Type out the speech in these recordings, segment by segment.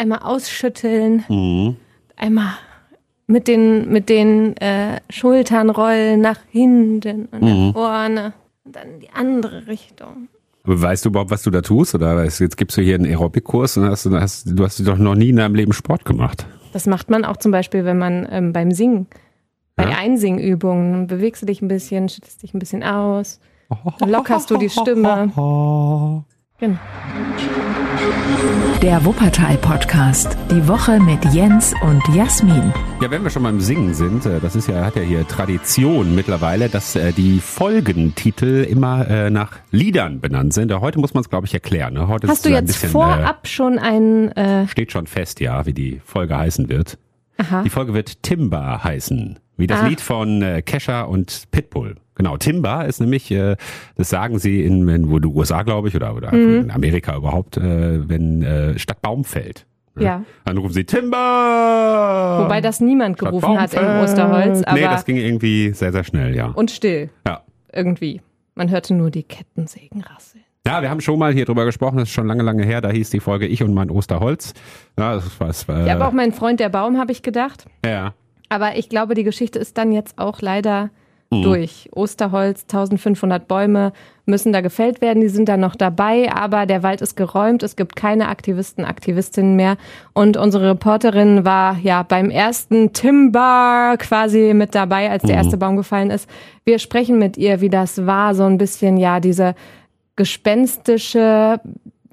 einmal ausschütteln, Mhm. einmal mit den, mit den äh, Schultern rollen nach hinten und Mhm. nach vorne und dann in die andere Richtung. Aber weißt du überhaupt, was du da tust? Oder weißt du, jetzt gibst du hier einen Aerobikkurs und hast, hast, du hast doch noch nie in deinem Leben Sport gemacht. Das macht man auch zum Beispiel, wenn man ähm, beim Singen, bei Ja? Einsingübungen, dann bewegst du dich ein bisschen, schüttest dich ein bisschen aus, dann lockerst du die Stimme. Genau. Der Wuppertal-Podcast. Die Woche mit Jens und Jasmin. Ja, wenn wir schon beim Singen sind, äh, das ist ja, hat ja hier Tradition mittlerweile, dass äh, die Folgentitel immer äh, nach Liedern benannt sind. Heute muss man es, glaube ich, erklären. Ne? Heute Hast ist du jetzt bisschen, vorab schon ein, äh, Äh, steht schon fest, ja, wie die Folge heißen wird. aha, Die Folge wird Timber heißen, wie das Ah. Lied von äh, Kesha und Pitbull. Genau, Timber ist nämlich, äh, das sagen sie in, in die USA, glaube ich, oder, oder Mhm. in Amerika überhaupt, äh, wenn äh, statt Baum fällt. ja. Dann rufen sie Timber! Wobei das niemand gerufen hat im Baumfeld. Osterholz, aber Nee, das ging irgendwie sehr, sehr schnell, ja. und still ja. irgendwie. Man hörte nur die Kettensägen rasseln. Ja, wir haben schon mal hier drüber gesprochen, das ist schon lange, lange her, da hieß die Folge Ich und mein Osterholz. Ja, das war, war Ja, aber auch mein Freund der Baum, habe ich gedacht. ja. Aber ich glaube, die Geschichte ist dann jetzt auch leider Mhm. durch. Osterholz, 1500 Bäume müssen da gefällt werden, die sind da noch dabei, aber der Wald ist geräumt, es gibt keine Aktivisten, Aktivistinnen mehr. Und unsere Reporterin war ja beim ersten Timber quasi mit dabei, als der erste Baum gefallen ist. Wir sprechen mit ihr, wie das war, so ein bisschen, ja, diese gespenstische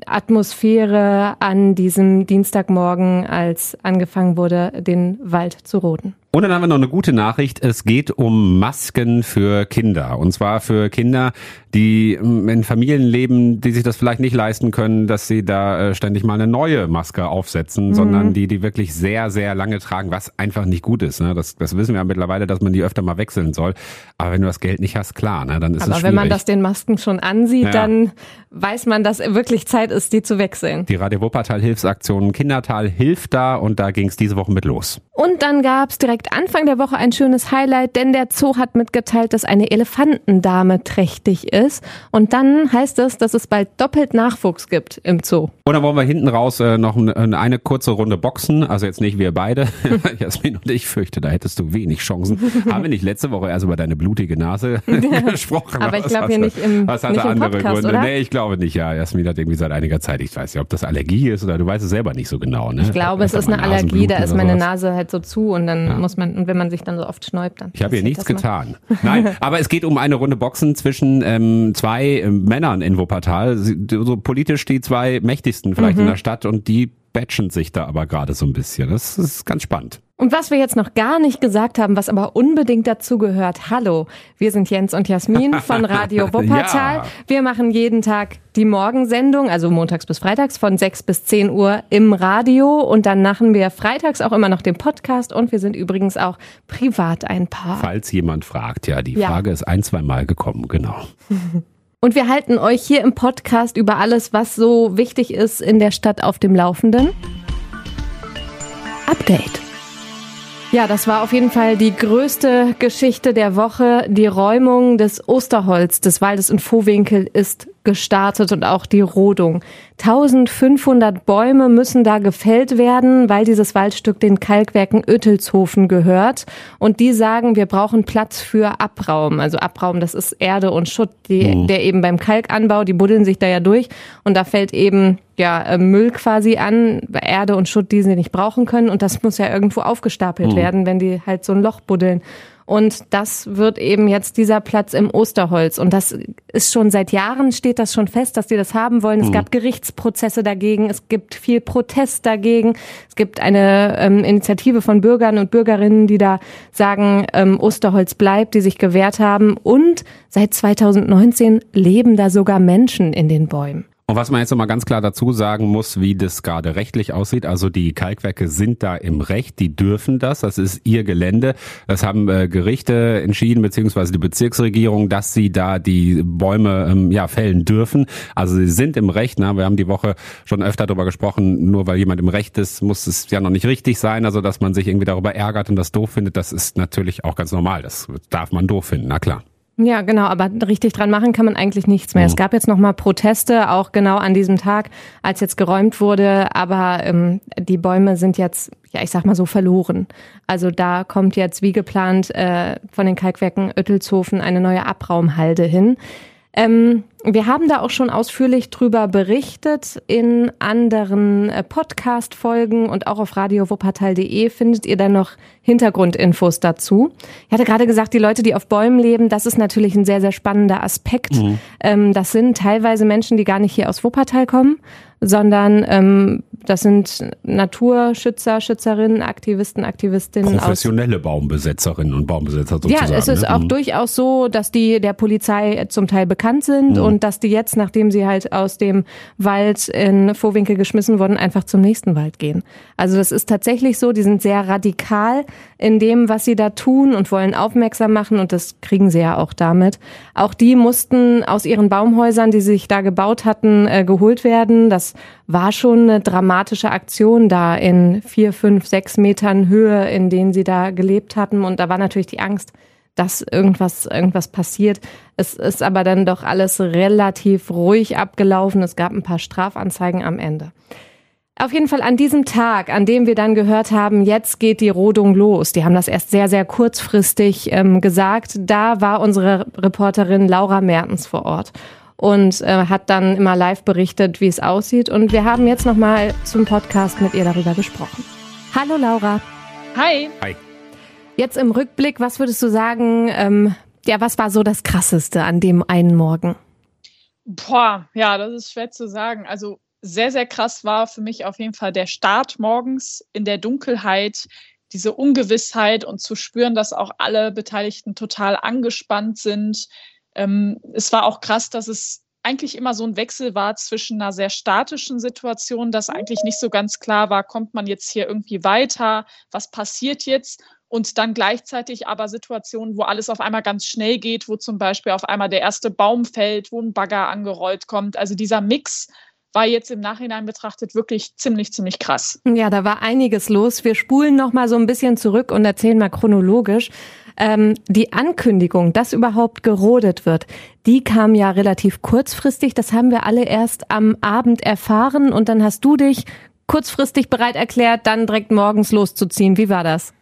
Atmosphäre an diesem Dienstagmorgen, als angefangen wurde, den Wald zu roden. Und dann haben wir noch eine gute Nachricht. Es geht um Masken für Kinder. Und zwar für Kinder, die ähm, in Familien leben, die sich das vielleicht nicht leisten können, dass sie da äh, ständig mal eine neue Maske aufsetzen, sondern die, die wirklich sehr, sehr lange tragen, was einfach nicht gut ist. Ne? Das, das wissen wir ja mittlerweile, dass man die öfter mal wechseln soll. Aber wenn du das Geld nicht hast, klar, ne? dann ist es Aber schwierig. wenn man das den Masken schon ansieht, Ja. dann weiß man, dass wirklich Zeit ist, die zu wechseln. die Radio Wuppertal Hilfsaktion Kindertal hilft da und da ging es diese Woche mit los. Und dann gab's direkt Anfang der Woche ein schönes Highlight, denn der Zoo hat mitgeteilt, dass eine Elefantendame trächtig ist. Und dann heißt es, dass es bald doppelt Nachwuchs gibt im Zoo. Und dann wollen wir hinten raus äh, noch eine, kurze Runde boxen. Also jetzt nicht wir beide. Jasmin und ich fürchte, da hättest du wenig Chancen. Haben wir nicht letzte Woche erst über deine blutige Nase gesprochen? Aber ich Was glaub hatte- hier nicht im- Was hatte nicht im andere Podcast, Gründe? oder? Nee, ich glaube nicht. Ja, Jasmin hat irgendwie seit einiger Zeit, ich weiß nicht, ob das Allergie ist oder du weißt es selber nicht so genau. Ne? Ich glaube, es ist eine Allergie, da ist meine Nase halt so zu und dann muss man, und wenn man sich dann so oft schnäubt, dann. Ich habe hier nichts getan. Nein, aber es geht um eine Runde Boxen zwischen ähm, zwei ähm, Männern in Wuppertal. So politisch die zwei mächtigsten vielleicht Mhm. in der Stadt und die batchen sich da aber gerade so ein bisschen. Das ist ganz spannend. Und was wir jetzt noch gar nicht gesagt haben, was aber unbedingt dazu gehört. Hallo, wir sind Jens und Jasmin von Radio Wuppertal. Ja. Wir machen jeden Tag die Morgensendung, also montags bis freitags von 6 bis 10 Uhr im Radio. Und dann machen wir freitags auch immer noch den Podcast. Und wir sind übrigens auch privat ein Paar. Falls jemand fragt, ja, die Ja. Frage ist ein, zwei Mal gekommen, genau. Und wir halten euch hier im Podcast über alles, was so wichtig ist in der Stadt auf dem Laufenden. Update. Ja, das war auf jeden Fall die größte Geschichte der Woche. Die Räumung des Osterholz des Waldes in Vohwinkel ist gestartet und auch die Rodung. 1500 Bäume müssen da gefällt werden, weil dieses Waldstück den Kalkwerken Oettelshofen gehört. Und die sagen, wir brauchen Platz für Abraum. Also Abraum, das ist Erde und Schutt, die, der eben beim Kalkanbau, die buddeln sich da ja durch. Und da fällt eben ja, äh, Müll quasi an, Erde und Schutt, die sie nicht brauchen können. Und das muss ja irgendwo aufgestapelt werden, wenn die halt so ein Loch buddeln. Und das wird eben jetzt dieser Platz im Osterholz. Und das ist schon seit Jahren steht das schon fest, dass die das haben wollen. Es gab Gerichtsprozesse dagegen. Es gibt viel Protest dagegen. Es gibt eine ähm, Initiative von Bürgern und Bürgerinnen, die da sagen, ähm, Osterholz bleibt, die sich gewehrt haben. Und seit 2019 leben da sogar Menschen in den Bäumen. Und was man jetzt nochmal ganz klar dazu sagen muss, wie das gerade rechtlich aussieht. Also die Kalkwerke sind da im Recht, die dürfen das. Das ist ihr Gelände. Das haben äh, Gerichte entschieden, beziehungsweise die Bezirksregierung, dass sie da die Bäume ähm, ja fällen dürfen. Also sie sind im Recht. Ne? Wir haben die Woche schon öfter darüber gesprochen. Nur weil jemand im Recht ist, muss es ja noch nicht richtig sein. Also dass man sich irgendwie darüber ärgert und das doof findet, das ist natürlich auch ganz normal. Das darf man doof finden, na klar. Ja, genau, aber richtig dran machen kann man eigentlich nichts mehr. Mhm. Es gab jetzt nochmal Proteste, auch genau an diesem Tag, als jetzt geräumt wurde, aber ähm, die Bäume sind jetzt, ja, ich sag mal so, verloren. Also da kommt jetzt wie geplant äh, von den Kalkwerken Oettelshofen eine neue Abraumhalde hin. Ähm, wir haben da auch schon ausführlich drüber berichtet in anderen äh, Podcast-Folgen und auch auf radiowuppertal.de findet ihr dann noch Hintergrundinfos dazu. Ich hatte gerade gesagt, die Leute, die auf Bäumen leben, das ist natürlich ein sehr, sehr spannender Aspekt. Mhm. Ähm, das sind teilweise Menschen, die gar nicht hier aus Wuppertal kommen, sondern ähm, das sind Naturschützer, Schützerinnen, Aktivisten, Aktivistinnen. Professionelle Baumbesetzerinnen und Baumbesetzer sozusagen. Ja, es ist ne? auch mhm. durchaus so, dass die der Polizei zum Teil bekannt sind mhm. und dass die jetzt, nachdem sie halt aus dem Wald in Vorwinkel geschmissen wurden, einfach zum nächsten Wald gehen. Also das ist tatsächlich so, die sind sehr radikal in dem, was sie da tun und wollen aufmerksam machen und das kriegen sie ja auch damit. Auch die mussten aus ihren Baumhäusern, die sich da gebaut hatten, äh, geholt werden. Das war schon eine dramatische Aktion da in vier, fünf, sechs Metern Höhe, in denen sie da gelebt hatten. Und da war natürlich die Angst, dass irgendwas, irgendwas passiert. Es ist aber dann doch alles relativ ruhig abgelaufen. Es gab ein paar Strafanzeigen am Ende. Auf jeden Fall an diesem Tag, an dem wir dann gehört haben, jetzt geht die Rodung los. Die haben das erst sehr, sehr kurzfristig ähm, gesagt. Da war unsere Reporterin Laura Mertens vor Ort und äh, hat dann immer live berichtet, wie es aussieht. Und wir haben jetzt nochmal zum Podcast mit ihr darüber gesprochen. Hallo Laura. Hi. Hi. Jetzt im Rückblick, was würdest du sagen, ähm, ja, was war so das Krasseste an dem einen Morgen? Boah, ja, das ist schwer zu sagen. Also sehr, sehr krass war für mich auf jeden Fall der Start morgens in der Dunkelheit, diese Ungewissheit und zu spüren, dass auch alle Beteiligten total angespannt sind, ähm, es war auch krass, dass es eigentlich immer so ein Wechsel war zwischen einer sehr statischen Situation, dass eigentlich nicht so ganz klar war, kommt man jetzt hier irgendwie weiter, was passiert jetzt? Und dann gleichzeitig aber Situationen, wo alles auf einmal ganz schnell geht, wo zum Beispiel auf einmal der erste Baum fällt, wo ein Bagger angerollt kommt. Also dieser Mix war jetzt im Nachhinein betrachtet wirklich ziemlich, ziemlich krass. Ja, da war einiges los. Wir spulen noch mal so ein bisschen zurück und erzählen mal chronologisch. Ähm, die Ankündigung, dass überhaupt gerodet wird, die kam ja relativ kurzfristig. Das haben wir alle erst am Abend erfahren und dann hast du dich kurzfristig bereit erklärt, dann direkt morgens loszuziehen. Wie war das?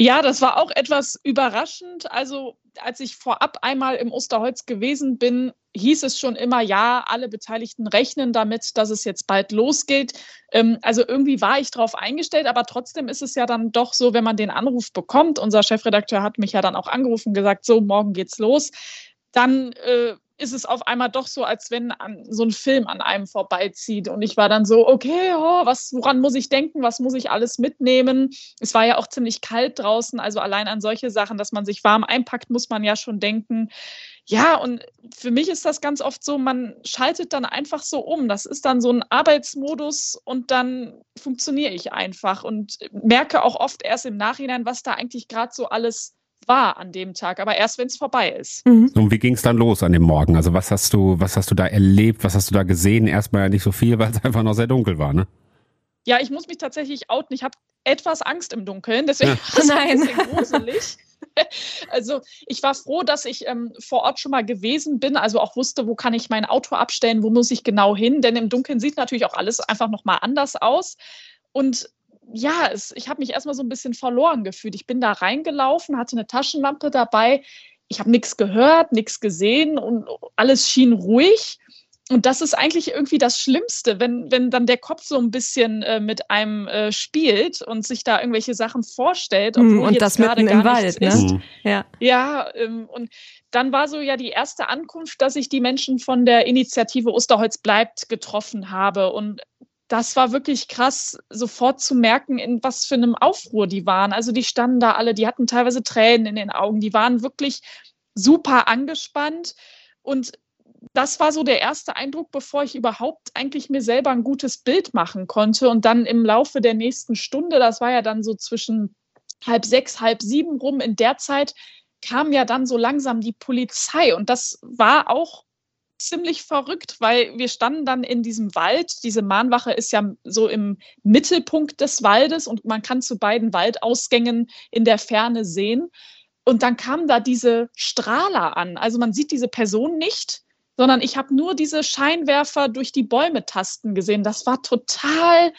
Ja, das war auch etwas überraschend. Also als ich vorab einmal im Osterholz gewesen bin, hieß es schon immer, ja, alle Beteiligten rechnen damit, dass es jetzt bald losgeht. Ähm, also irgendwie war ich darauf eingestellt, aber trotzdem ist es ja dann doch so, wenn man den Anruf bekommt, unser Chefredakteur hat mich ja dann auch angerufen und gesagt, so, morgen geht's los, dann äh, ist es auf einmal doch so, als wenn an, so ein Film an einem vorbeizieht. Und ich war dann so, okay, oh, was, woran muss ich denken? Was muss ich alles mitnehmen? Es war ja auch ziemlich kalt draußen. Also allein an solche Sachen, dass man sich warm einpackt, muss man ja schon denken. Ja, und für mich ist das ganz oft so, man schaltet dann einfach so um. Das ist dann so ein Arbeitsmodus und dann funktioniere ich einfach und merke auch oft erst im Nachhinein, was da eigentlich gerade so alles war an dem Tag, aber erst wenn es vorbei ist. Mhm. Und wie ging es dann los an dem Morgen? Also was hast du, was hast du da erlebt, was hast du da gesehen? Erstmal ja nicht so viel, weil es einfach noch sehr dunkel war, ne? Ja, ich muss mich tatsächlich outen. Ich habe etwas Angst im Dunkeln, deswegen ja. war es ein bisschen gruselig. Also ich war froh, dass ich ähm, vor Ort schon mal gewesen bin, also auch wusste, wo kann ich mein Auto abstellen, wo muss ich genau hin, denn im Dunkeln sieht natürlich auch alles einfach nochmal anders aus. Und ja, es, ich habe mich erstmal so ein bisschen verloren gefühlt. Ich bin da reingelaufen, hatte eine Taschenlampe dabei. Ich habe nichts gehört, nichts gesehen und alles schien ruhig. Und das ist eigentlich irgendwie das Schlimmste, wenn, wenn dann der Kopf so ein bisschen äh, mit einem äh, spielt und sich da irgendwelche Sachen vorstellt, obwohl und jetzt das gerade gar im Wald, ne? Ist. Ja, ja ähm, und dann war so ja die erste Ankunft, dass ich die Menschen von der Initiative Osterholz bleibt getroffen habe. Und das war wirklich krass, sofort zu merken, in was für einem Aufruhr die waren. Also die standen da alle, die hatten teilweise Tränen in den Augen, die waren wirklich super angespannt. Und das war so der erste Eindruck, bevor ich überhaupt eigentlich mir selber ein gutes Bild machen konnte. Und dann im Laufe der nächsten Stunde, das war ja dann so zwischen halb sechs, halb sieben rum, in der Zeit kam ja dann so langsam die Polizei. Und das war auch ziemlich verrückt, weil wir standen dann in diesem Wald. Diese Mahnwache ist ja so im Mittelpunkt des Waldes und man kann zu beiden Waldausgängen in der Ferne sehen. Und dann kamen da diese Strahler an. Also man sieht diese Person nicht, sondern ich habe nur diese Scheinwerfer durch die Bäume tasten gesehen. Das war total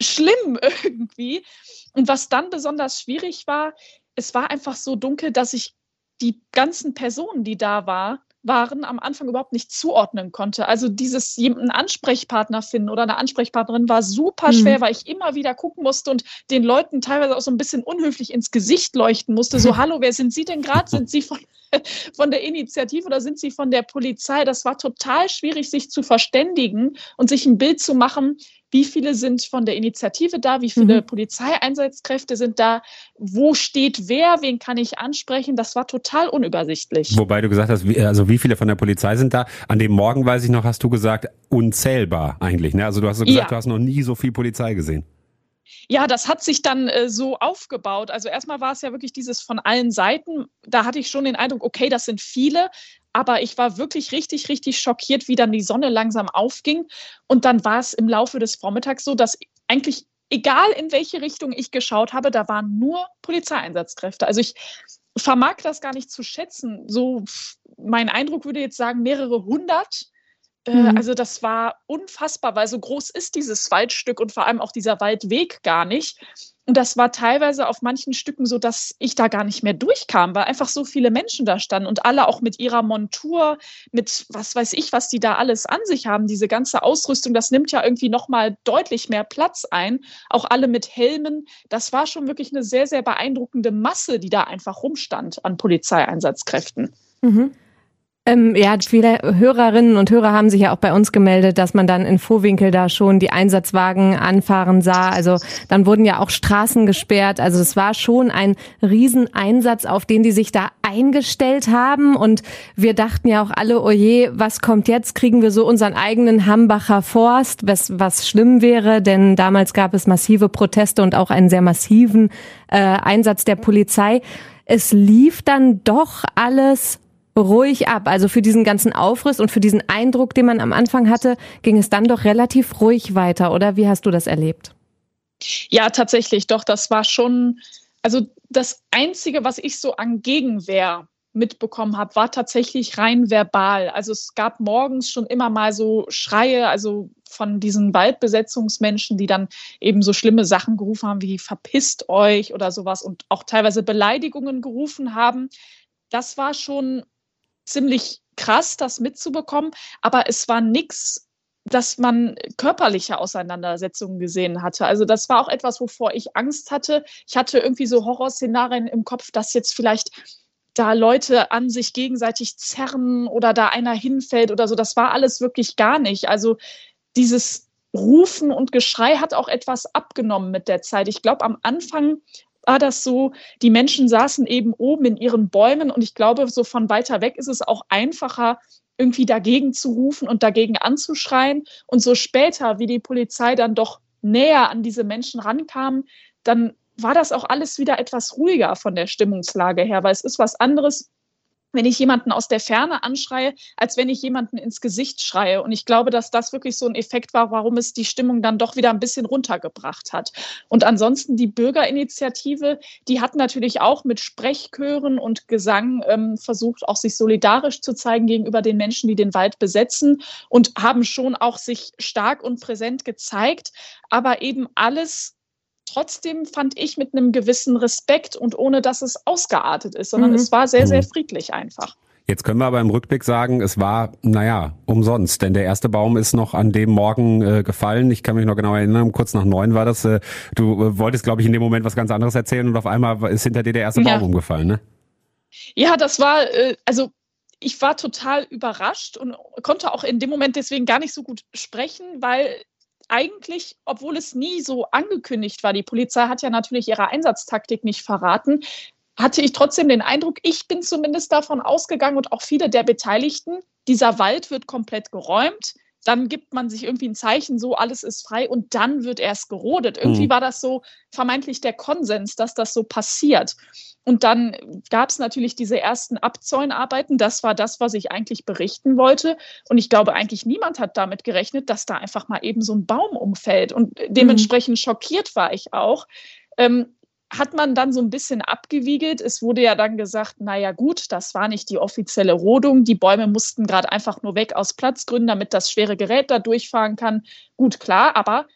schlimm irgendwie. Und was dann besonders schwierig war, es war einfach so dunkel, dass ich die ganzen Personen, die da war, waren, am Anfang überhaupt nicht zuordnen konnte. Also dieses einen Ansprechpartner finden oder eine Ansprechpartnerin war super schwer, mhm. weil ich immer wieder gucken musste und den Leuten teilweise auch so ein bisschen unhöflich ins Gesicht leuchten musste. So, hallo, wer sind Sie denn gerade? Sind Sie von, von der Initiative oder sind Sie von der Polizei? Das war total schwierig, sich zu verständigen und sich ein Bild zu machen, wie viele sind von der Initiative da, wie viele mhm. Polizeieinsatzkräfte sind da, wo steht wer, wen kann ich ansprechen. Das war total unübersichtlich. Wobei du gesagt hast, wie, also wie viele von der Polizei sind da? An dem Morgen, weiß ich noch, hast du gesagt, unzählbar eigentlich. Ne? Also du hast so gesagt, ja. du hast noch nie so viel Polizei gesehen. Ja, das hat sich dann äh, so aufgebaut. Also erstmal war es ja wirklich dieses von allen Seiten. Da hatte ich schon den Eindruck, okay, das sind viele. Aber ich war wirklich richtig, richtig schockiert, wie dann die Sonne langsam aufging. Und dann war es im Laufe des Vormittags so, dass eigentlich, egal in welche Richtung ich geschaut habe, da waren nur Polizeieinsatzkräfte. Also ich vermag das gar nicht zu schätzen. So, mein Eindruck würde jetzt sagen, mehrere hundert. Äh, mhm. Also das war unfassbar, weil so groß ist dieses Waldstück und vor allem auch dieser Waldweg gar nicht. Und das war teilweise auf manchen Stücken so, dass ich da gar nicht mehr durchkam, weil einfach so viele Menschen da standen und alle auch mit ihrer Montur, mit was weiß ich, was die da alles an sich haben. Diese ganze Ausrüstung, das nimmt ja irgendwie nochmal deutlich mehr Platz ein. Auch alle mit Helmen. Das war schon wirklich eine sehr, sehr beeindruckende Masse, die da einfach rumstand an Polizeieinsatzkräften. Mhm. Ähm, ja, viele Hörerinnen und Hörer haben sich ja auch bei uns gemeldet, dass man dann in Vorwinkel da schon die Einsatzwagen anfahren sah. Also dann wurden ja auch Straßen gesperrt. Also es war schon ein Rieseneinsatz, auf den die sich da eingestellt haben. Und wir dachten ja auch alle, oje, oh was kommt jetzt? Kriegen wir so unseren eigenen Hambacher Forst, was, was schlimm wäre, denn damals gab es massive Proteste und auch einen sehr massiven äh, Einsatz der Polizei. Es lief dann doch alles ruhig ab. Also für diesen ganzen Aufriss und für diesen Eindruck, den man am Anfang hatte, ging es dann doch relativ ruhig weiter, oder? Wie hast du das erlebt? Ja, tatsächlich, doch, das war schon, also das Einzige, was ich so an Gegenwehr mitbekommen habe, war tatsächlich rein verbal. Also es gab morgens schon immer mal so Schreie, also von diesen Waldbesetzungsmenschen, die dann eben so schlimme Sachen gerufen haben wie verpisst euch oder sowas und auch teilweise Beleidigungen gerufen haben. Das war schon ziemlich krass, das mitzubekommen, aber es war nichts, dass man körperliche Auseinandersetzungen gesehen hatte. Also das war auch etwas, wovor ich Angst hatte. Ich hatte irgendwie so Horrorszenarien im Kopf, dass jetzt vielleicht da Leute an sich gegenseitig zerren oder da einer hinfällt oder so. Das war alles wirklich gar nicht. Also dieses Rufen und Geschrei hat auch etwas abgenommen mit der Zeit. Ich glaube, am Anfang war das so, die Menschen saßen eben oben in ihren Bäumen und ich glaube, so von weiter weg ist es auch einfacher, irgendwie dagegen zu rufen und dagegen anzuschreien. Und so später, wie die Polizei dann doch näher an diese Menschen rankam, dann war das auch alles wieder etwas ruhiger von der Stimmungslage her, weil es ist was anderes, wenn ich jemanden aus der Ferne anschreie, als wenn ich jemanden ins Gesicht schreie. Und ich glaube, dass das wirklich so ein Effekt war, warum es die Stimmung dann doch wieder ein bisschen runtergebracht hat. Und ansonsten die Bürgerinitiative, die hat natürlich auch mit Sprechchören und Gesang ähm, versucht, auch sich solidarisch zu zeigen gegenüber den Menschen, die den Wald besetzen und haben schon auch sich stark und präsent gezeigt, aber eben alles trotzdem fand ich mit einem gewissen Respekt und ohne dass es ausgeartet ist, sondern mhm. es war sehr, sehr mhm. friedlich einfach. Jetzt können wir aber im Rückblick sagen, es war, naja, umsonst, denn der erste Baum ist noch an dem Morgen äh, gefallen. Ich kann mich noch genau erinnern, kurz nach neun war das. Äh, du äh, wolltest, glaube ich, in dem Moment was ganz anderes erzählen und auf einmal ist hinter dir der erste ja. Baum umgefallen, ne? Ja, das war, äh, also ich war total überrascht und konnte auch in dem Moment deswegen gar nicht so gut sprechen, weil eigentlich, obwohl es nie so angekündigt war, die Polizei hat ja natürlich ihre Einsatztaktik nicht verraten, hatte ich trotzdem den Eindruck, ich bin zumindest davon ausgegangen und auch viele der Beteiligten, dieser Wald wird komplett geräumt dann gibt man sich irgendwie ein Zeichen, so alles ist frei und dann wird erst gerodet. Irgendwie mhm. war das so vermeintlich der Konsens, dass das so passiert. Und dann gab es natürlich diese ersten Abzäunarbeiten. Das war das, was ich eigentlich berichten wollte. Und ich glaube, eigentlich niemand hat damit gerechnet, dass da einfach mal eben so ein Baum umfällt. Und dementsprechend mhm. schockiert war ich auch. Ähm, hat man dann so ein bisschen abgewiegelt. Es wurde ja dann gesagt, naja gut, das war nicht die offizielle Rodung. Die Bäume mussten gerade einfach nur weg aus Platzgründen, damit das schwere Gerät da durchfahren kann. Gut, klar, aber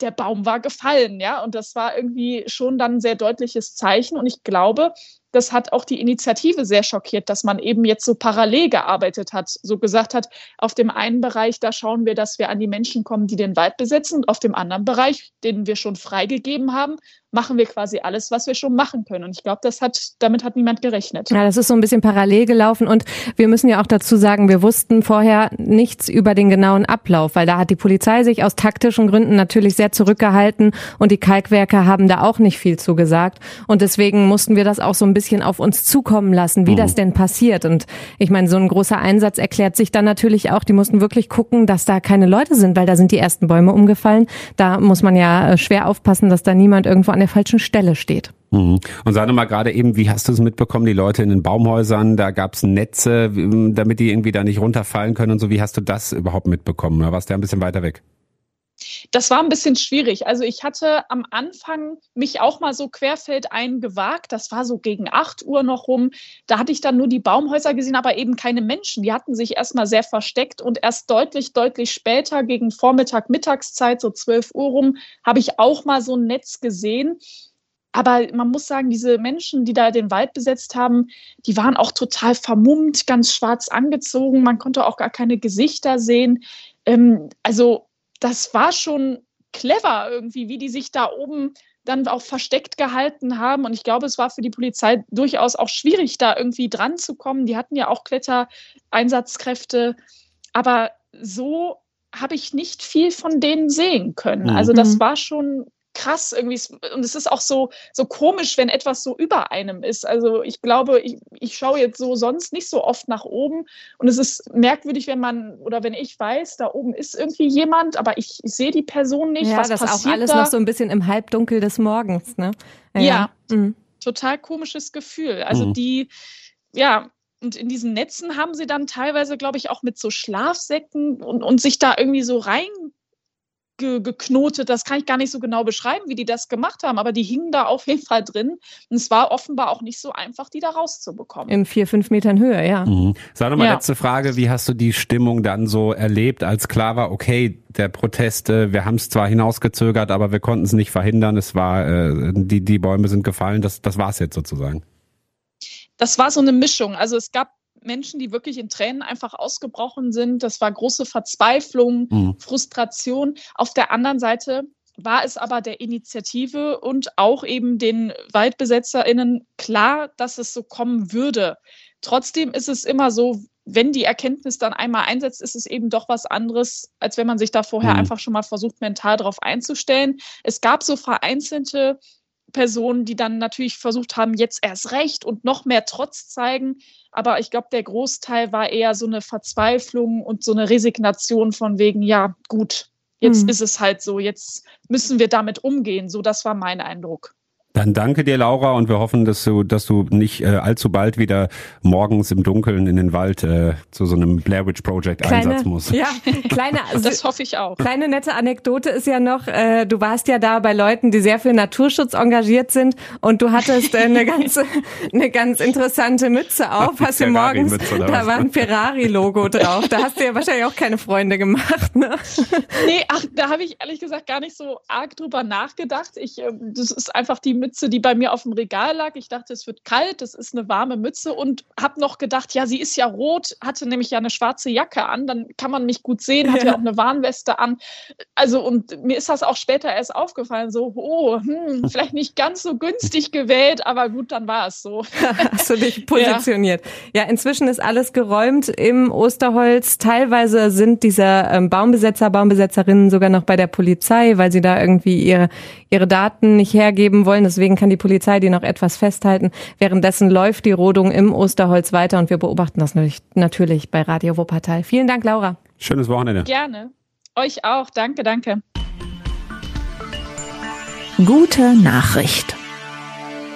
der Baum war gefallen, ja. Und das war irgendwie schon dann ein sehr deutliches Zeichen. Und ich glaube, das hat auch die Initiative sehr schockiert, dass man eben jetzt so parallel gearbeitet hat, so gesagt hat, auf dem einen Bereich, da schauen wir, dass wir an die Menschen kommen, die den Wald besetzen und auf dem anderen Bereich, den wir schon freigegeben haben, machen wir quasi alles, was wir schon machen können. Und ich glaube, das hat, damit hat niemand gerechnet. Ja, das ist so ein bisschen parallel gelaufen und wir müssen ja auch dazu sagen, wir wussten vorher nichts über den genauen Ablauf, weil da hat die Polizei sich aus taktischen Gründen natürlich sehr zurückgehalten und die Kalkwerke haben da auch nicht viel zugesagt. Und deswegen mussten wir das auch so ein bisschen auf uns zukommen lassen, wie mhm. das denn passiert. Und ich meine, so ein großer Einsatz erklärt sich dann natürlich auch, die mussten wirklich gucken, dass da keine Leute sind, weil da sind die ersten Bäume umgefallen. Da muss man ja äh, schwer aufpassen, dass da niemand irgendwo an der der falschen Stelle steht. Mhm. Und sag mal gerade eben, wie hast du es mitbekommen, die Leute in den Baumhäusern, da gab es Netze, damit die irgendwie da nicht runterfallen können und so. Wie hast du das überhaupt mitbekommen? Warst du ein bisschen weiter weg? Das war ein bisschen schwierig. Also ich hatte am Anfang mich auch mal so querfeldein gewagt. Das war so gegen 8 Uhr noch rum. Da hatte ich dann nur die Baumhäuser gesehen, aber eben keine Menschen. Die hatten sich erstmal sehr versteckt und erst deutlich, deutlich später, gegen Vormittag, Mittagszeit, so 12 Uhr rum, habe ich auch mal so ein Netz gesehen. Aber man muss sagen, diese Menschen, die da den Wald besetzt haben, die waren auch total vermummt, ganz schwarz angezogen. Man konnte auch gar keine Gesichter sehen. Ähm, also das war schon clever irgendwie, wie die sich da oben dann auch versteckt gehalten haben. Und ich glaube, es war für die Polizei durchaus auch schwierig, da irgendwie dran zu kommen. Die hatten ja auch Klettereinsatzkräfte. Aber so habe ich nicht viel von denen sehen können. Also das mhm. war schon krass irgendwie. Und es ist auch so, so komisch, wenn etwas so über einem ist. Also ich glaube, ich, ich schaue jetzt so sonst nicht so oft nach oben. Und es ist merkwürdig, wenn man oder wenn ich weiß, da oben ist irgendwie jemand, aber ich, ich sehe die Person nicht. Ja, was das passiert auch alles da? noch so ein bisschen im Halbdunkel des Morgens, ne? Ja, ja. Mhm. total komisches Gefühl. Also mhm. die, ja, und in diesen Netzen haben sie dann teilweise, glaube ich, auch mit so Schlafsäcken und, und sich da irgendwie so rein ge geknotet. Das kann ich gar nicht so genau beschreiben, wie die das gemacht haben, aber die hingen da auf jeden Fall drin. Und es war offenbar auch nicht so einfach, die da rauszubekommen. In vier, fünf Metern Höhe, ja. Mhm. Sag nochmal ja. letzte Frage. Wie hast du die Stimmung dann so erlebt, als klar war, okay, der Protest, äh, wir haben es zwar hinausgezögert, aber wir konnten es nicht verhindern. Es war, äh, die, die Bäume sind gefallen. Das, das war es jetzt sozusagen. Das war so eine Mischung. Also es gab Menschen, die wirklich in Tränen einfach ausgebrochen sind. Das war große Verzweiflung, mhm. Frustration. Auf der anderen Seite war es aber der Initiative und auch eben den WaldbesetzerInnen klar, dass es so kommen würde. Trotzdem ist es immer so, wenn die Erkenntnis dann einmal einsetzt, ist es eben doch was anderes, als wenn man sich da vorher mhm. einfach schon mal versucht, mental darauf einzustellen. Es gab so vereinzelte Personen, die dann natürlich versucht haben, jetzt erst recht und noch mehr Trotz zeigen. Aber ich glaube, der Großteil war eher so eine Verzweiflung und so eine Resignation von wegen, ja, gut, jetzt hm. ist es halt so, jetzt müssen wir damit umgehen. So, das war mein Eindruck. Dann danke dir, Laura, und wir hoffen, dass du, dass du nicht äh, allzu bald wieder morgens im Dunkeln in den Wald äh, zu so einem Blair Witch Project kleine, Einsatz musst. Ja, kleine, also, das hoffe ich auch. Kleine nette Anekdote ist ja noch, äh, du warst ja da bei Leuten, die sehr für Naturschutz engagiert sind, und du hattest äh, eine ganz, eine ganz interessante Mütze auf. Hast du morgens, da war ein Ferrari-Logo drauf. Da hast du ja wahrscheinlich auch keine Freunde gemacht, ne? Nee, ach, da habe ich ehrlich gesagt gar nicht so arg drüber nachgedacht. Ich, äh, das ist einfach die Mütze die bei mir auf dem Regal lag. Ich dachte, es wird kalt, das ist eine warme Mütze und habe noch gedacht, ja, sie ist ja rot, hatte nämlich ja eine schwarze Jacke an, dann kann man mich gut sehen, hatte ja auch eine Warnweste an. Also und mir ist das auch später erst aufgefallen, so, oh, hm, vielleicht nicht ganz so günstig gewählt, aber gut, dann war es so. Hast du dich positioniert. Ja. ja, inzwischen ist alles geräumt im Osterholz. Teilweise sind diese ähm, Baumbesetzer, Baumbesetzerinnen sogar noch bei der Polizei, weil sie da irgendwie ihre, ihre Daten nicht hergeben wollen. Das Deswegen kann die Polizei die noch etwas festhalten. Währenddessen läuft die Rodung im Osterholz weiter und wir beobachten das natürlich bei Radio Wuppertal. Vielen Dank, Laura. Schönes Wochenende. Gerne. Euch auch. Danke, danke. Gute Nachricht.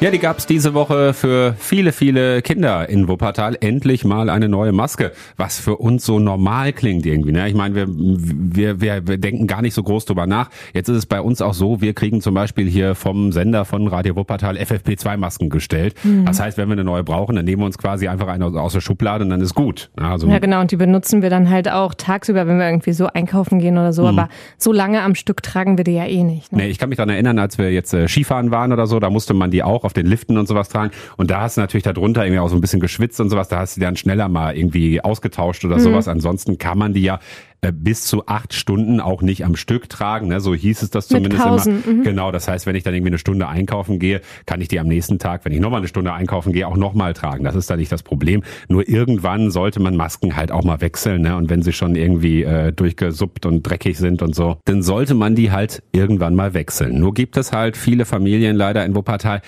Ja, die gab's diese Woche für viele, viele Kinder in Wuppertal. Endlich mal eine neue Maske, was für uns so normal klingt irgendwie. Ne? Ich meine, wir, wir, wir, wir denken gar nicht so groß drüber nach. Jetzt ist es bei uns auch so, wir kriegen zum Beispiel hier vom Sender von Radio Wuppertal FFP2-Masken gestellt. Mhm. Das heißt, wenn wir eine neue brauchen, dann nehmen wir uns quasi einfach eine aus der Schublade und dann ist gut. Also, ja, genau. Und die benutzen wir dann halt auch tagsüber, wenn wir irgendwie so einkaufen gehen oder so. Mhm. Aber so lange am Stück tragen wir die ja eh nicht. Ne? Nee, ich kann mich daran erinnern, als wir jetzt äh, Skifahren waren oder so, da musste man die auch auf den Liften und sowas tragen. Und da hast du natürlich darunter irgendwie auch so ein bisschen geschwitzt und sowas. Da hast du die dann schneller mal irgendwie ausgetauscht oder mhm. sowas. Ansonsten kann man die ja äh, bis zu acht Stunden auch nicht am Stück tragen. Ne? So hieß es das zumindest immer. Mhm. Genau, das heißt, wenn ich dann irgendwie eine Stunde einkaufen gehe, kann ich die am nächsten Tag, wenn ich nochmal eine Stunde einkaufen gehe, auch nochmal tragen. Das ist da nicht das Problem. Nur irgendwann sollte man Masken halt auch mal wechseln. Ne? Und wenn sie schon irgendwie äh, durchgesuppt und dreckig sind und so, dann sollte man die halt irgendwann mal wechseln. Nur gibt es halt viele Familien leider in Wuppertal,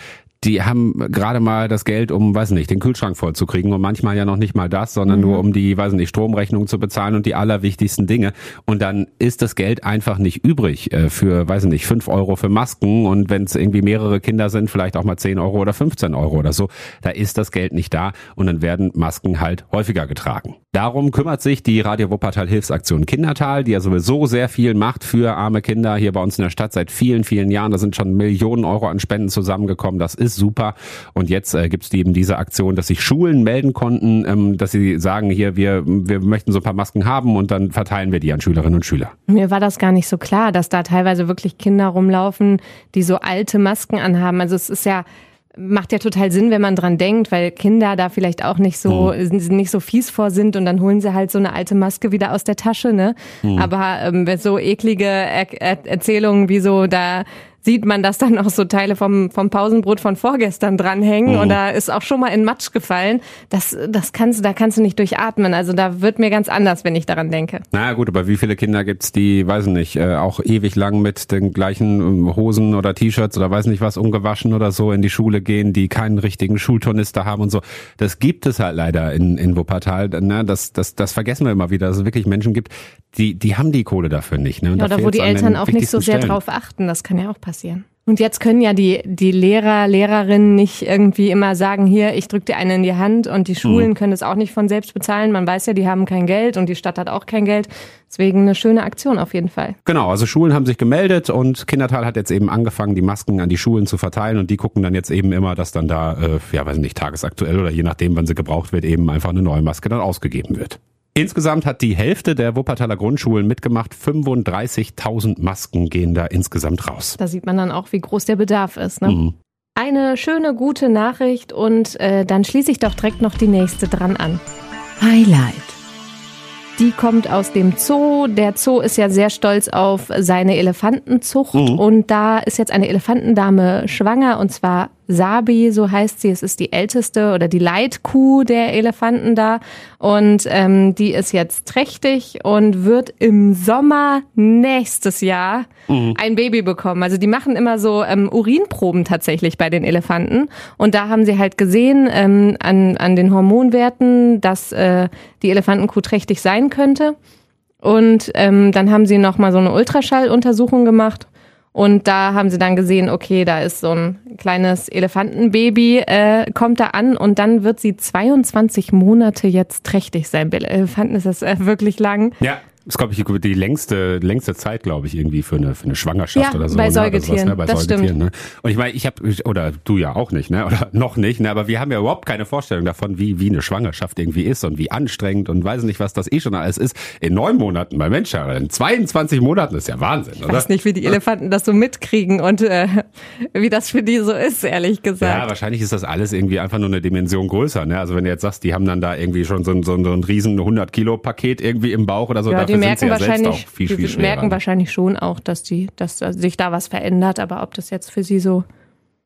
die haben gerade mal das Geld, um, weiß nicht, den Kühlschrank vollzukriegen und manchmal ja noch nicht mal das, sondern mhm. nur um die, weiß nicht, Stromrechnung zu bezahlen und die allerwichtigsten Dinge. Und dann ist das Geld einfach nicht übrig äh, für, weiß nicht, fünf Euro für Masken und wenn es irgendwie mehrere Kinder sind, vielleicht auch mal zehn Euro oder 15 Euro oder so. Da ist das Geld nicht da und dann werden Masken halt häufiger getragen. Darum kümmert sich die Radio Wuppertal Hilfsaktion Kindertal, die ja sowieso sehr viel macht für arme Kinder hier bei uns in der Stadt seit vielen, vielen Jahren. Da sind schon Millionen Euro an Spenden zusammengekommen. Das ist super. Und jetzt äh, gibt es eben diese Aktion, dass sich Schulen melden konnten, ähm, dass sie sagen, hier, wir, wir möchten so ein paar Masken haben und dann verteilen wir die an Schülerinnen und Schüler. Mir war das gar nicht so klar, dass da teilweise wirklich Kinder rumlaufen, die so alte Masken anhaben. Also es ist ja macht ja total Sinn, wenn man dran denkt, weil Kinder da vielleicht auch nicht so mhm. nicht so fies vor sind und dann holen sie halt so eine alte Maske wieder aus der Tasche, ne? Mhm. Aber ähm, so eklige er er Erzählungen wie so da sieht man, dass dann auch so Teile vom, vom Pausenbrot von vorgestern dranhängen mhm. und da ist auch schon mal in Matsch gefallen. Das, das kannst du, da kannst du nicht durchatmen. Also da wird mir ganz anders, wenn ich daran denke. Na gut, aber wie viele Kinder gibt's, die, weiß nicht, äh, auch ewig lang mit den gleichen ähm, Hosen oder T-Shirts oder weiß nicht was ungewaschen oder so in die Schule gehen, die keinen richtigen Schulturnister haben und so. Das gibt es halt leider in, in Wuppertal. Ne? Das, das, das vergessen wir immer wieder, dass es wirklich Menschen gibt, die, die haben die Kohle dafür nicht. Ne? Ja, oder wo die Eltern auch nicht so sehr Stellen. drauf achten. Das kann ja auch passieren. Und jetzt können ja die, die Lehrer, Lehrerinnen nicht irgendwie immer sagen, hier, ich drücke dir eine in die Hand und die Schulen mhm. können es auch nicht von selbst bezahlen. Man weiß ja, die haben kein Geld und die Stadt hat auch kein Geld. Deswegen eine schöne Aktion auf jeden Fall. Genau, also Schulen haben sich gemeldet und Kindertal hat jetzt eben angefangen, die Masken an die Schulen zu verteilen und die gucken dann jetzt eben immer, dass dann da, äh, ja, weiß nicht, tagesaktuell oder je nachdem, wann sie gebraucht wird, eben einfach eine neue Maske dann ausgegeben wird. Insgesamt hat die Hälfte der Wuppertaler Grundschulen mitgemacht. 35.000 Masken gehen da insgesamt raus. Da sieht man dann auch, wie groß der Bedarf ist. Ne? Mhm. Eine schöne, gute Nachricht und äh, dann schließe ich doch direkt noch die nächste dran an. Highlight. Die kommt aus dem Zoo. Der Zoo ist ja sehr stolz auf seine Elefantenzucht mhm. und da ist jetzt eine Elefantendame schwanger und zwar Sabi, so heißt sie. Es ist die älteste oder die Leitkuh der Elefanten da. Und ähm, die ist jetzt trächtig und wird im Sommer nächstes Jahr mhm. ein Baby bekommen. Also die machen immer so ähm, Urinproben tatsächlich bei den Elefanten. Und da haben sie halt gesehen ähm, an, an den Hormonwerten, dass äh, die Elefantenkuh trächtig sein könnte. Und ähm, dann haben sie nochmal so eine Ultraschalluntersuchung gemacht und da haben sie dann gesehen, okay, da ist so ein kleines Elefantenbaby, äh, kommt da an und dann wird sie 22 Monate jetzt trächtig sein. Elefanten ist das äh, wirklich lang. Ja. Das ist, glaube ich, die längste, längste Zeit, glaube ich, irgendwie für eine, für eine Schwangerschaft ja, oder so. Bei Säugetieren. Ne? Bei das Säugetieren, ne? Und ich meine, ich habe, oder du ja auch nicht, ne? Oder noch nicht, ne? Aber wir haben ja überhaupt keine Vorstellung davon, wie, wie eine Schwangerschaft irgendwie ist und wie anstrengend und weiß nicht, was das eh schon alles ist. In neun Monaten, bei Mensch, in 22 Monaten ist ja Wahnsinn, oder? Ich weiß nicht, wie die Elefanten das so mitkriegen und äh, wie das für die so ist, ehrlich gesagt. Ja, wahrscheinlich ist das alles irgendwie einfach nur eine Dimension größer, ne? Also wenn du jetzt sagst, die haben dann da irgendwie schon so ein, so ein, so ein riesen 100 Kilo Paket irgendwie im Bauch oder so, ja, dafür die merken ja wahrscheinlich viel, viel schwerer. merken wahrscheinlich schon auch, dass die, dass sich da was verändert, aber ob das jetzt für sie so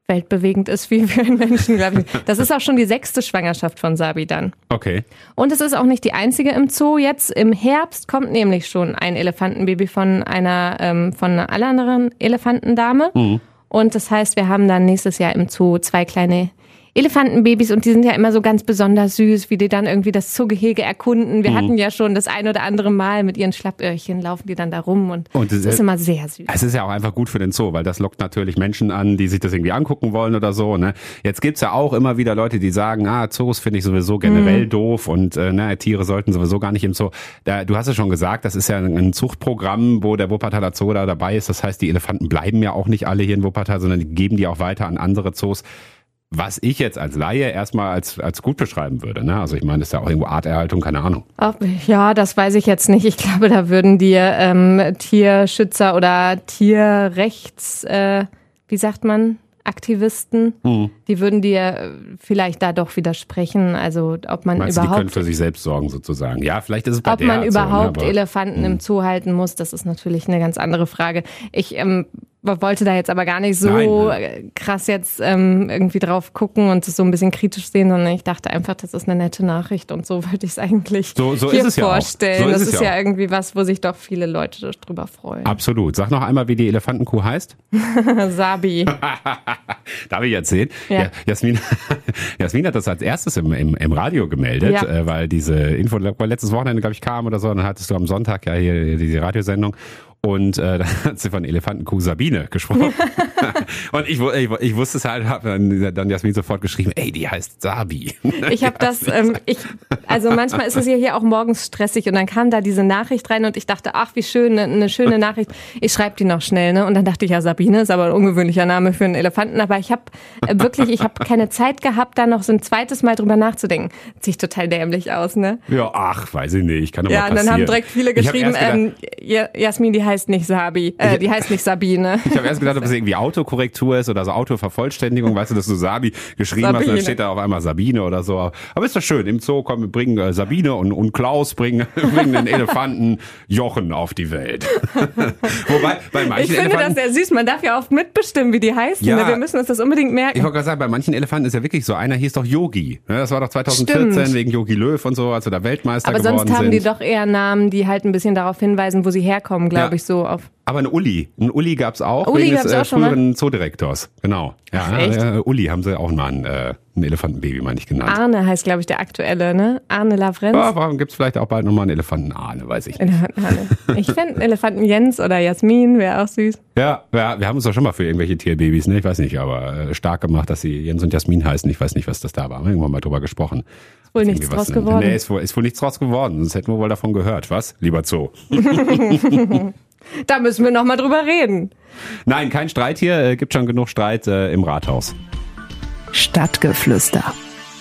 weltbewegend ist wie für einen Menschen, glaube ich. Das ist auch schon die sechste Schwangerschaft von Sabi dann. Okay. Und es ist auch nicht die einzige im Zoo. Jetzt im Herbst kommt nämlich schon ein Elefantenbaby von einer ähm, von einer anderen Elefantendame. Mhm. Und das heißt, wir haben dann nächstes Jahr im Zoo zwei kleine Elefantenbabys und die sind ja immer so ganz besonders süß, wie die dann irgendwie das Zoogehege erkunden. Wir mhm. hatten ja schon das ein oder andere Mal mit ihren Schlappöhrchen laufen die dann da rum und, und das ist immer sehr süß. Es ist ja auch einfach gut für den Zoo, weil das lockt natürlich Menschen an, die sich das irgendwie angucken wollen oder so. Ne? Jetzt gibt's ja auch immer wieder Leute, die sagen, ah, Zoos finde ich sowieso generell mhm. doof und äh, ne, Tiere sollten sowieso gar nicht im Zoo. Da, du hast es schon gesagt, das ist ja ein Zuchtprogramm, wo der Wuppertaler Zoo da dabei ist. Das heißt, die Elefanten bleiben ja auch nicht alle hier in Wuppertal, sondern die geben die auch weiter an andere Zoos was ich jetzt als Laie erstmal als, als gut beschreiben würde. Ne? Also ich meine, das ist ja auch irgendwo Arterhaltung, keine Ahnung. Ja, das weiß ich jetzt nicht. Ich glaube, da würden die ähm, Tierschützer oder Tierrechts, äh, wie sagt man, Aktivisten, mhm. Die würden dir vielleicht da doch widersprechen. Also ob man Meinst überhaupt. Die können für sich selbst sorgen sozusagen. Ja, vielleicht ist es bei Ob man überhaupt so, ne, Elefanten mhm. im Zoo halten muss, das ist natürlich eine ganz andere Frage. Ich ähm, wollte da jetzt aber gar nicht so Nein, ne? krass jetzt ähm, irgendwie drauf gucken und es so ein bisschen kritisch sehen, sondern ich dachte einfach, das ist eine nette Nachricht und so wollte ich es eigentlich so, so hier vorstellen. Ja so ist das ist ja, ja irgendwie was, wo sich doch viele Leute drüber freuen. Absolut. Sag noch einmal, wie die Elefantenkuh heißt. Sabi. Darf ich erzählen? Ja. Jasmin, Jasmin hat das als erstes im, im, im Radio gemeldet, ja. äh, weil diese Info letztes Wochenende, glaube ich, kam oder so. Dann hattest du am Sonntag ja hier diese Radiosendung. Und äh, da hat sie von Elefantenkuh Sabine gesprochen. und ich, ich, ich wusste es halt, habe dann Jasmin sofort geschrieben, ey, die heißt Sabi. Ich habe das, ähm, ich, also manchmal ist es ja hier auch morgens stressig und dann kam da diese Nachricht rein und ich dachte, ach, wie schön, eine, eine schöne Nachricht. Ich schreibe die noch schnell, ne? Und dann dachte ich, ja, Sabine ist aber ein ungewöhnlicher Name für einen Elefanten. Aber ich habe äh, wirklich, ich habe keine Zeit gehabt, da noch so ein zweites Mal drüber nachzudenken. Sieht total dämlich aus, ne? Ja, ach, weiß ich nicht, kann aber Ja, und dann haben direkt viele geschrieben, ähm, Jasmin, die heißt nicht Sabi, äh, die heißt nicht Sabine. Ich habe erst gedacht, ob es irgendwie Autokorrektur ist oder so Autovervollständigung, weißt du, dass du Sabi geschrieben Sabine. hast, und dann steht da auf einmal Sabine oder so. Aber ist doch schön, im Zoo kommen, bringen äh, Sabine und, und Klaus bringen, bringen den Elefanten Jochen auf die Welt. Wobei, bei manchen Ich finde das sehr süß, man darf ja oft mitbestimmen, wie die heißen. Ja, ne? Wir müssen uns das unbedingt merken. Ich wollte gerade sagen, bei manchen Elefanten ist ja wirklich so, einer hieß doch Yogi. Ne? Das war doch 2014 Stimmt. wegen Yogi Löw und so, als er da Weltmeister Aber geworden sind. Aber sonst haben die doch eher Namen, die halt ein bisschen darauf hinweisen, wo sie herkommen, glaube ja. ich, so auf. Aber ein Uli. Ein Uli gab's auch Uli wegen des äh, früheren Zoodirektors. Genau. Ja, Echt? Äh, Uli haben sie auch mal ein, äh, ein Elefantenbaby, meine ich, genannt. Arne heißt, glaube ich, der aktuelle, ne? Arne Lavrenz. Ja, warum gibt's vielleicht auch bald nochmal einen Elefanten Arne, weiß ich nicht. Elefanten Ich fände Elefanten Jens oder Jasmin wäre auch süß. Ja, ja, wir haben uns doch schon mal für irgendwelche Tierbabys, ne? Ich weiß nicht, aber äh, stark gemacht, dass sie Jens und Jasmin heißen. Ich weiß nicht, was das da war. Haben wir irgendwann mal drüber gesprochen. Ist wohl nichts draus geworden. Nee, ist wohl, ist wohl nichts draus geworden. Sonst hätten wir wohl davon gehört. Was? Lieber Zoo. Da müssen wir noch mal drüber reden. Nein, kein Streit hier. Äh, gibt schon genug Streit äh, im Rathaus. Stadtgeflüster.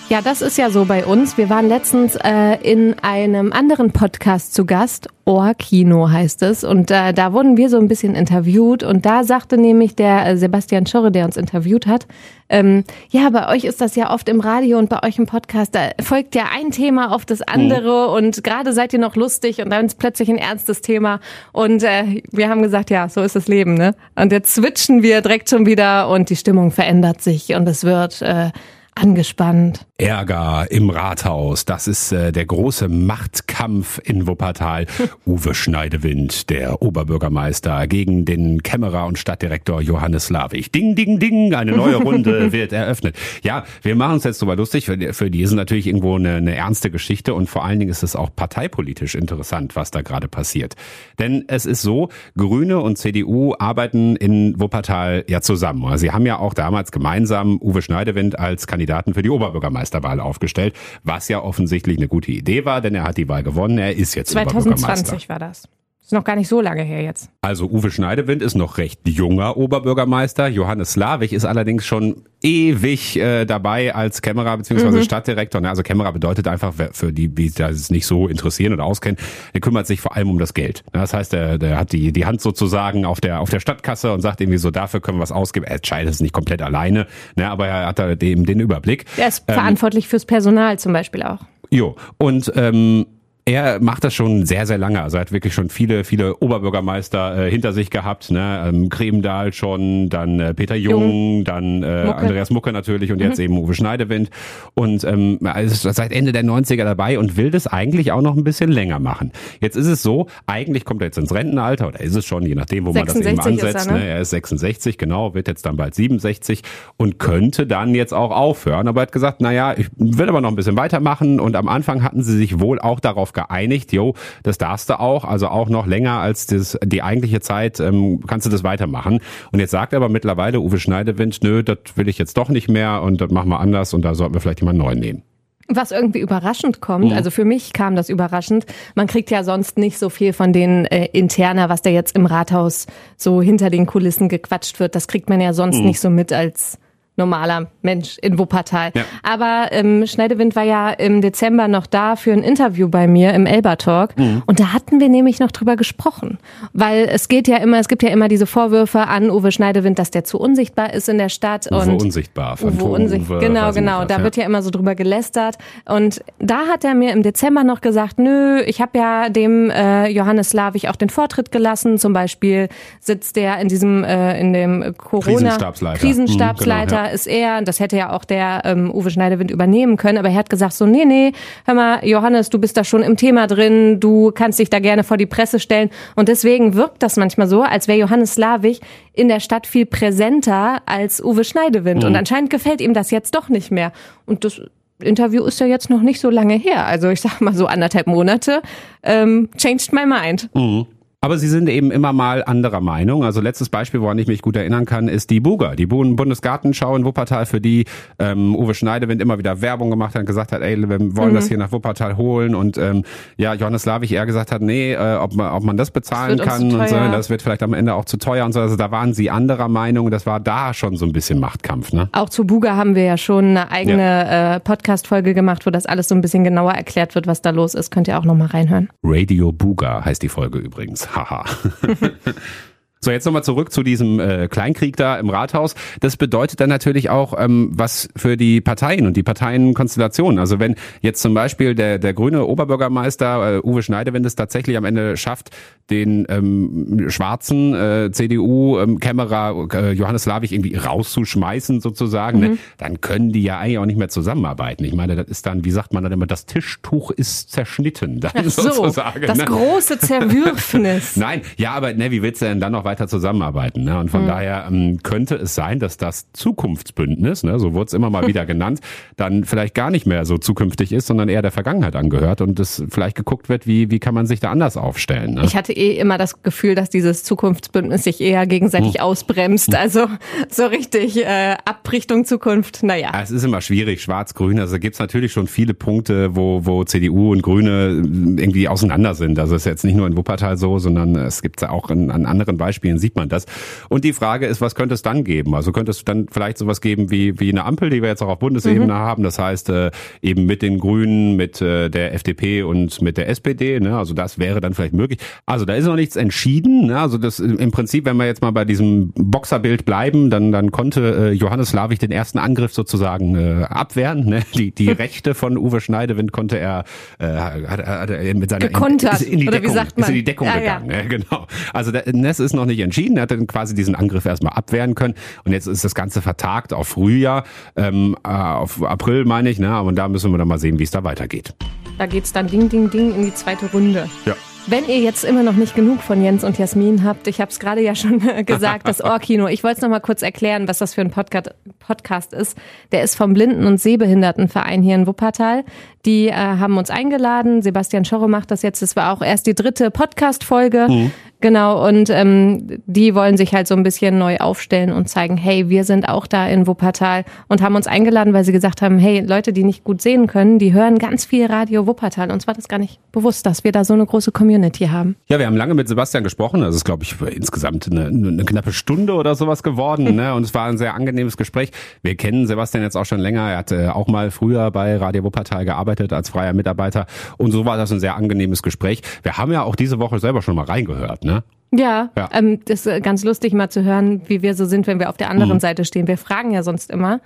Ja, das ist ja so bei uns. Wir waren letztens äh, in einem anderen Podcast zu Gast. Ohrkino heißt es. Und äh, da wurden wir so ein bisschen interviewt. Und da sagte nämlich der äh, Sebastian Schorre, der uns interviewt hat, ähm, ja, bei euch ist das ja oft im Radio und bei euch im Podcast, da folgt ja ein Thema auf das andere. Mhm. Und gerade seid ihr noch lustig und dann ist plötzlich ein ernstes Thema. Und äh, wir haben gesagt, ja, so ist das Leben. ne? Und jetzt switchen wir direkt schon wieder und die Stimmung verändert sich. Und es wird... Äh, angespannt. Ärger im Rathaus, das ist äh, der große Machtkampf in Wuppertal. Uwe Schneidewind, der Oberbürgermeister, gegen den Kämmerer und Stadtdirektor Johannes Lavig. Ding, ding, ding, eine neue Runde wird eröffnet. Ja, wir machen uns jetzt drüber lustig. Für die, für die ist natürlich irgendwo eine, eine ernste Geschichte und vor allen Dingen ist es auch parteipolitisch interessant, was da gerade passiert. Denn es ist so, Grüne und CDU arbeiten in Wuppertal ja zusammen. Also sie haben ja auch damals gemeinsam Uwe Schneidewind als Kandidat Kandidaten für die Oberbürgermeisterwahl aufgestellt, was ja offensichtlich eine gute Idee war, denn er hat die Wahl gewonnen. Er ist jetzt 2020 war das. Ist noch gar nicht so lange her jetzt. Also Uwe Schneidewind ist noch recht junger Oberbürgermeister. Johannes Slavich ist allerdings schon ewig äh, dabei als Kämmerer bzw. Mhm. Stadtdirektor. Also Kämmerer bedeutet einfach, für die, die das nicht so interessieren oder auskennen, der kümmert sich vor allem um das Geld. Das heißt, der, der hat die, die Hand sozusagen auf der, auf der Stadtkasse und sagt irgendwie so, dafür können wir was ausgeben. Er entscheidet es nicht komplett alleine, ne, aber er hat da den, den Überblick. Er ist ähm, verantwortlich fürs Personal zum Beispiel auch. Jo, und ähm, er macht das schon sehr, sehr lange. Also er hat wirklich schon viele, viele Oberbürgermeister äh, hinter sich gehabt. Ne? Ähm, Kremendahl schon, dann äh, Peter Jung, Jung. dann äh, Mucke. Andreas Mucke natürlich und mhm. jetzt eben Uwe Schneidewind. Und ähm, also seit Ende der 90er dabei und will das eigentlich auch noch ein bisschen länger machen. Jetzt ist es so, eigentlich kommt er jetzt ins Rentenalter oder ist es schon, je nachdem, wo man das eben ansetzt. Er, ne? ne? er ist 66, genau, wird jetzt dann bald 67 und könnte dann jetzt auch aufhören. Aber er hat gesagt, naja, ich will aber noch ein bisschen weitermachen und am Anfang hatten sie sich wohl auch darauf geeinigt, jo, das darfst du auch, also auch noch länger als das, die eigentliche Zeit ähm, kannst du das weitermachen. Und jetzt sagt aber mittlerweile Uwe Schneidewind, nö, das will ich jetzt doch nicht mehr und das machen wir anders und da sollten wir vielleicht jemand neu nehmen. Was irgendwie überraschend kommt, mhm. also für mich kam das überraschend. Man kriegt ja sonst nicht so viel von den äh, Interner, was da jetzt im Rathaus so hinter den Kulissen gequatscht wird. Das kriegt man ja sonst mhm. nicht so mit als normaler Mensch in Wuppertal. Ja. Aber ähm, Schneidewind war ja im Dezember noch da für ein Interview bei mir im Elba Talk mhm. und da hatten wir nämlich noch drüber gesprochen, weil es geht ja immer, es gibt ja immer diese Vorwürfe an Uwe Schneidewind, dass der zu unsichtbar ist in der Stadt Uwe und unsichtbar, Uwe unsichtbar, genau, genau, was, da ja. wird ja immer so drüber gelästert und da hat er mir im Dezember noch gesagt, nö, ich habe ja dem äh, Johannes Slavich auch den Vortritt gelassen, zum Beispiel sitzt der in diesem äh, in dem Corona Krisenstabsleiter, Krisenstabsleiter mhm, genau, ja ist er, das hätte ja auch der ähm, Uwe Schneidewind übernehmen können, aber er hat gesagt so, nee, nee, hör mal, Johannes, du bist da schon im Thema drin, du kannst dich da gerne vor die Presse stellen und deswegen wirkt das manchmal so, als wäre Johannes Slavich in der Stadt viel präsenter als Uwe Schneidewind mhm. und anscheinend gefällt ihm das jetzt doch nicht mehr und das Interview ist ja jetzt noch nicht so lange her, also ich sag mal so anderthalb Monate, ähm, changed my mind. Mhm. Aber sie sind eben immer mal anderer Meinung. Also letztes Beispiel, woran ich mich gut erinnern kann, ist die Buga, die Bundesgartenschau in Wuppertal, für die ähm, Uwe Schneidewind immer wieder Werbung gemacht hat und gesagt hat, ey, wir wollen mhm. das hier nach Wuppertal holen. Und ähm, ja, Johannes Lavich eher gesagt hat, nee, äh, ob, man, ob man das bezahlen das kann und so, das wird vielleicht am Ende auch zu teuer und so. Also da waren sie anderer Meinung. Das war da schon so ein bisschen Machtkampf. Ne? Auch zu Buga haben wir ja schon eine eigene ja. äh, Podcast-Folge gemacht, wo das alles so ein bisschen genauer erklärt wird, was da los ist. Könnt ihr auch nochmal reinhören. Radio Buga heißt die Folge übrigens. Haha. So, jetzt nochmal zurück zu diesem äh, Kleinkrieg da im Rathaus. Das bedeutet dann natürlich auch ähm, was für die Parteien und die Parteienkonstellationen. Also wenn jetzt zum Beispiel der, der grüne Oberbürgermeister äh, Uwe Schneider, wenn es tatsächlich am Ende schafft, den ähm, schwarzen äh, CDU-Kämmerer äh, Johannes Lavich irgendwie rauszuschmeißen sozusagen, ne, mhm. ne, dann können die ja eigentlich auch nicht mehr zusammenarbeiten. Ich meine, das ist dann, wie sagt man dann immer, das Tischtuch ist zerschnitten. Dann Ach so, sozusagen, das ne? große Zerwürfnis. Nein, ja, aber ne, wie willst du denn dann noch weiter zusammenarbeiten. Ne? Und von mhm. daher ähm, könnte es sein, dass das Zukunftsbündnis, ne, so wurde es immer mal wieder genannt, dann vielleicht gar nicht mehr so zukünftig ist, sondern eher der Vergangenheit angehört und es vielleicht geguckt wird, wie, wie kann man sich da anders aufstellen. Ne? Ich hatte eh immer das Gefühl, dass dieses Zukunftsbündnis sich eher gegenseitig mhm. ausbremst. Also so richtig äh, Abrichtung Zukunft, naja. Ja, es ist immer schwierig, schwarz-grün. Also gibt es natürlich schon viele Punkte, wo, wo CDU und Grüne irgendwie auseinander sind. Also es ist jetzt nicht nur in Wuppertal so, sondern es gibt es auch an anderen Beispielen Beispielen sieht man das. Und die Frage ist, was könnte es dann geben? Also könnte es dann vielleicht sowas geben wie, wie eine Ampel, die wir jetzt auch auf Bundesebene mhm. haben. Das heißt, äh, eben mit den Grünen, mit äh, der FDP und mit der SPD. Ne? Also das wäre dann vielleicht möglich. Also da ist noch nichts entschieden. Ne? Also das im Prinzip, wenn wir jetzt mal bei diesem Boxerbild bleiben, dann, dann konnte äh, Johannes Lavich den ersten Angriff sozusagen äh, abwehren. Ne? Die, die Rechte von Uwe Schneidewind konnte er, äh, hat, hat er mit seiner Gekontert. In, in die Deckung, wie sagt man? Ist in die Deckung ja, gegangen. Ja. Ne? Genau. Also das ist noch nicht entschieden. Er hat dann quasi diesen Angriff erstmal abwehren können. Und jetzt ist das Ganze vertagt auf Frühjahr, ähm, äh, auf April meine ich. Ne? Und da müssen wir dann mal sehen, wie es da weitergeht. Da geht's dann Ding, Ding, Ding in die zweite Runde. Ja. Wenn ihr jetzt immer noch nicht genug von Jens und Jasmin habt, ich habe es gerade ja schon gesagt, das Ohrkino. Ich wollte es noch mal kurz erklären, was das für ein Podcast ist. Der ist vom Blinden- und Sehbehindertenverein hier in Wuppertal. Die äh, haben uns eingeladen. Sebastian Schorre macht das jetzt. Das war auch erst die dritte Podcast-Folge. Mhm. Genau, und ähm, die wollen sich halt so ein bisschen neu aufstellen und zeigen, hey, wir sind auch da in Wuppertal und haben uns eingeladen, weil sie gesagt haben, hey, Leute, die nicht gut sehen können, die hören ganz viel Radio Wuppertal. Uns war das gar nicht bewusst, dass wir da so eine große Community haben. Ja, wir haben lange mit Sebastian gesprochen. Das ist, glaube ich, insgesamt eine, eine knappe Stunde oder sowas geworden. ne? Und es war ein sehr angenehmes Gespräch. Wir kennen Sebastian jetzt auch schon länger. Er hat äh, auch mal früher bei Radio Wuppertal gearbeitet als freier Mitarbeiter. Und so war das ein sehr angenehmes Gespräch. Wir haben ja auch diese Woche selber schon mal reingehört. Ne? Ja, ja. Ähm, das ist ganz lustig mal zu hören, wie wir so sind, wenn wir auf der anderen mhm. Seite stehen. Wir fragen ja sonst immer.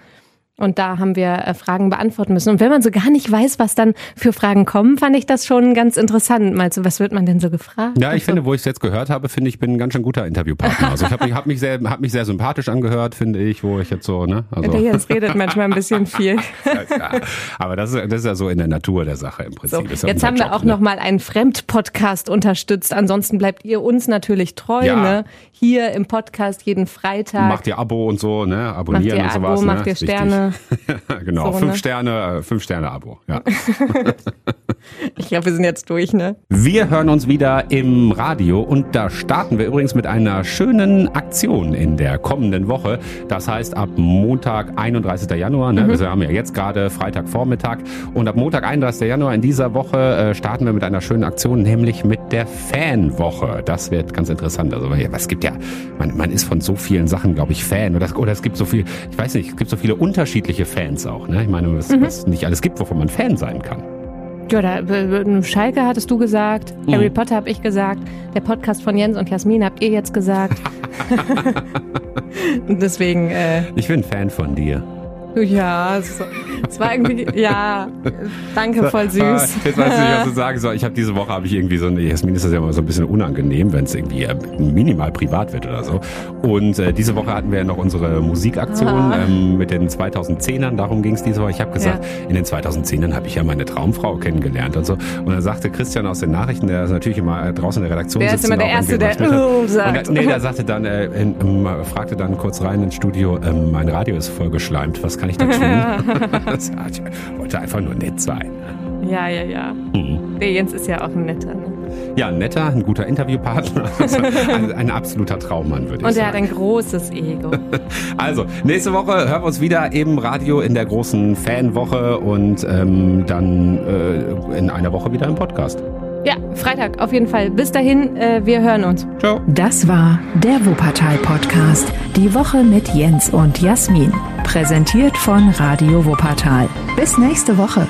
Und da haben wir äh, Fragen beantworten müssen. Und wenn man so gar nicht weiß, was dann für Fragen kommen, fand ich das schon ganz interessant. Mal so, was wird man denn so gefragt? Ja, ich so. finde, wo ich es jetzt gehört habe, finde ich, bin ein ganz schön guter Interviewpartner. Also ich habe mich, hab mich, sehr, hab mich sehr sympathisch angehört, finde ich, wo ich jetzt so, ne? Also. Der Jens redet manchmal ein bisschen viel. ja, aber das ist, das ist ja so in der Natur der Sache im Prinzip. So, jetzt haben wir Job, auch ne? noch mal einen Fremdpodcast unterstützt. Ansonsten bleibt ihr uns natürlich treu, Ja. ne? Hier im Podcast jeden Freitag. Macht ihr Abo und so, ne? Abonnieren ihr und Abo, sowas. macht ne? ihr Ist wichtig. Sterne. genau, So, fünf ne? Sterne, äh, fünf Sterne Abo. Ja. Ich glaube, wir sind jetzt durch, ne? Wir hören uns wieder im Radio und da starten wir übrigens mit einer schönen Aktion in der kommenden Woche. Das heißt ab Montag, 31. Januar, ne? wir haben ja jetzt gerade Freitagvormittag und ab Montag, 31. Januar in dieser Woche äh, starten wir mit einer schönen Aktion, nämlich mit der Fanwoche. Das wird ganz interessant. Also es gibt ja, man, man ist von so vielen Sachen, glaube ich, Fan oder, oder es gibt so viel, ich weiß nicht, es gibt so viele unterschiedliche Fans auch. Ne? Ich meine, es nicht alles gibt, wovon man Fan sein kann. Ja, da, Schalke hattest du gesagt, Mhm. Harry Potter habe ich gesagt, der Podcast von Jens und Jasmin habt ihr jetzt gesagt. Deswegen, äh, Ich bin Fan von dir. Ja, es, es war irgendwie, ja, danke, voll Ah, süß. Jetzt weiß ich nicht, was du sagen soll. Ich habe diese Woche habe ich irgendwie so eine, Jasmin ist das ja immer so ein bisschen unangenehm, wenn es irgendwie äh, minimal privat wird oder so. Und äh, diese Woche hatten wir ja noch unsere Musikaktion Ah. ähm, mit den 2010ern. Darum ging es diese Woche. Ich habe gesagt, in den 2010ern habe ich ja meine Traumfrau kennengelernt und so. Und dann sagte Christian aus den Nachrichten, der ist natürlich immer äh, draußen in der Redaktion Der ist sitzt immer und der Erste, irgendwie der hat. "Oh" Und sagt. er- Nee, der sagte dann, äh, in, ähm, fragte dann kurz rein ins Studio, ähm, mein Radio ist vollgeschleimt, was kann ich da tun? Ich wollte einfach nur nett sein. Ja, ja, ja. Mhm. Der Jens ist ja auch ein netter. Ne? Ja, ein netter, ein guter Interviewpartner. Also ein, ein absoluter Traummann, würde ich Und er hat sagen. ein großes Ego. Also, nächste Woche hören wir uns wieder im Radio in der großen Fanwoche und ähm, dann äh, in einer Woche wieder im Podcast. Ja, Freitag auf jeden Fall. Bis dahin, äh, wir hören uns. Ciao. Das war der Wuppertal-Podcast. Die Woche mit Jens und Jasmin. Präsentiert von Radio Wuppertal. Bis nächste Woche.